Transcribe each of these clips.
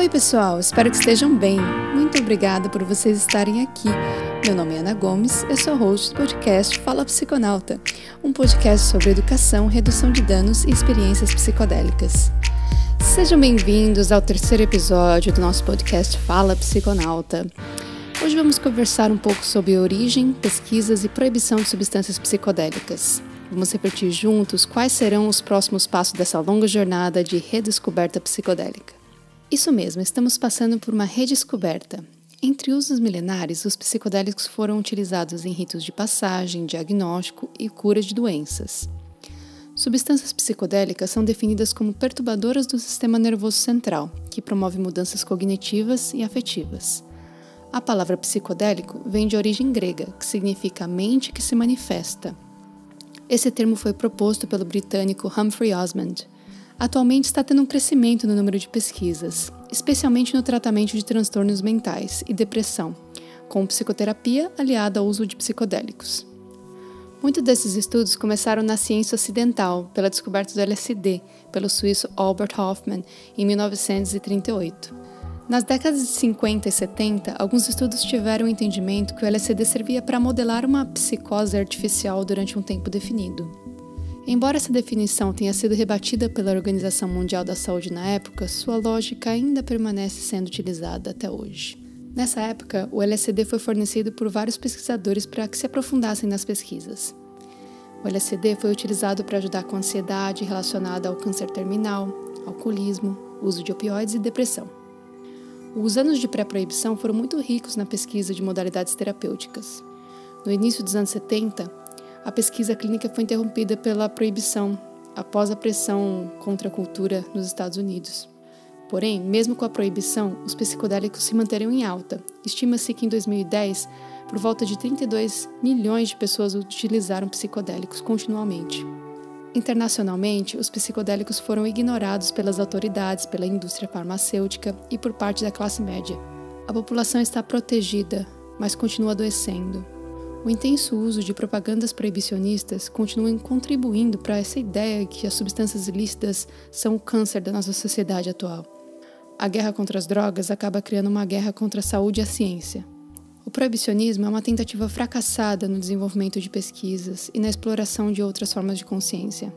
Oi, pessoal, espero que estejam bem. Muito obrigada por vocês estarem aqui. Meu nome é Ana Gomes, eu sou host do podcast Fala Psiconauta, um podcast sobre educação, redução de danos e experiências psicodélicas. Sejam bem-vindos ao terceiro episódio do nosso podcast Fala Psiconauta. Hoje vamos conversar um pouco sobre origem, pesquisas e proibição de substâncias psicodélicas. Vamos refletir juntos quais serão os próximos passos dessa longa jornada de redescoberta psicodélica. Isso mesmo, estamos passando por uma redescoberta. Entre usos milenares, os psicodélicos foram utilizados em ritos de passagem, diagnóstico e cura de doenças. Substâncias psicodélicas são definidas como perturbadoras do sistema nervoso central, que promove mudanças cognitivas e afetivas. A palavra psicodélico vem de origem grega, que significa mente que se manifesta. Esse termo foi proposto pelo britânico Humphrey Osmond. Atualmente está tendo um crescimento no número de pesquisas, especialmente no tratamento de transtornos mentais e depressão, com psicoterapia aliada ao uso de psicodélicos. Muitos desses estudos começaram na ciência ocidental, pela descoberta do LSD, pelo suíço Albert Hoffman, em 1938. Nas décadas de 50 e 70, alguns estudos tiveram o entendimento que o LSD servia para modelar uma psicose artificial durante um tempo definido. Embora essa definição tenha sido rebatida pela Organização Mundial da Saúde na época, sua lógica ainda permanece sendo utilizada até hoje. Nessa época, o LSD foi fornecido por vários pesquisadores para que se aprofundassem nas pesquisas. O LSD foi utilizado para ajudar com ansiedade relacionada ao câncer terminal, alcoolismo, uso de opioides e depressão. Os anos de pré-proibição foram muito ricos na pesquisa de modalidades terapêuticas. No início dos anos 70, a pesquisa clínica foi interrompida pela proibição após a pressão contra a cultura nos Estados Unidos. Porém, mesmo com a proibição, os psicodélicos se manteriam em alta. Estima-se que em 2010, por volta de 32 milhões de pessoas utilizaram psicodélicos continuamente. Internacionalmente, os psicodélicos foram ignorados pelas autoridades, pela indústria farmacêutica e por parte da classe média. A população está protegida, mas continua adoecendo. O intenso uso de propagandas proibicionistas continua contribuindo para essa ideia que as substâncias ilícitas são o câncer da nossa sociedade atual a guerra contra as drogas acaba criando uma guerra contra a saúde e a ciência. O proibicionismo é uma tentativa fracassada no desenvolvimento de pesquisas e na exploração de outras formas de consciência.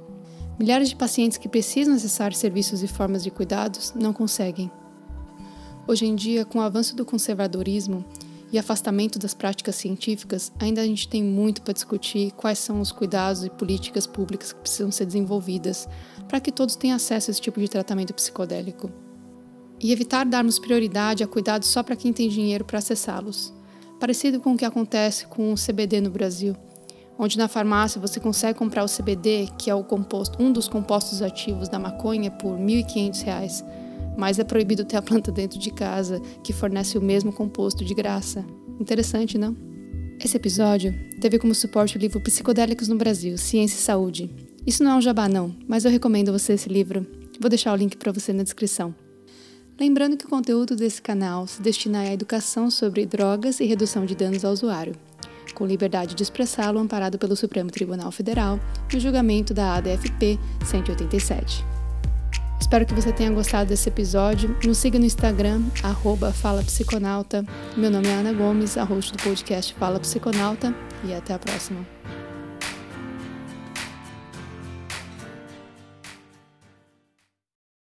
Milhares de pacientes que precisam acessar serviços e formas de cuidados não conseguem. Hoje em dia, com o avanço do conservadorismo e afastamento das práticas científicas, ainda a gente tem muito para discutir quais são os cuidados e políticas públicas que precisam ser desenvolvidas para que todos tenham acesso a esse tipo de tratamento psicodélico e evitar darmos prioridade a cuidados só para quem tem dinheiro para acessá-los. Parecido com o que acontece com o CBD no Brasil, onde na farmácia você consegue comprar o CBD, que é composto, um dos compostos ativos da maconha, por R$ 1.500, mas é proibido ter a planta dentro de casa, que fornece o mesmo composto de graça. Interessante, não? Esse episódio teve como suporte o livro Psicodélicos no Brasil, Ciência e Saúde. Isso não é um jabá, não, mas eu recomendo você esse livro. Vou deixar o link para você na descrição. Lembrando que o conteúdo desse canal se destina à educação sobre drogas e redução de danos ao usuário, com liberdade de expressá-lo amparado pelo Supremo Tribunal Federal no julgamento da ADFP 187. Espero que você tenha gostado desse episódio. Nos siga no Instagram, arroba Fala Psiconauta. Meu nome é Ana Gomes, a host do podcast Fala Psiconauta, e até a próxima.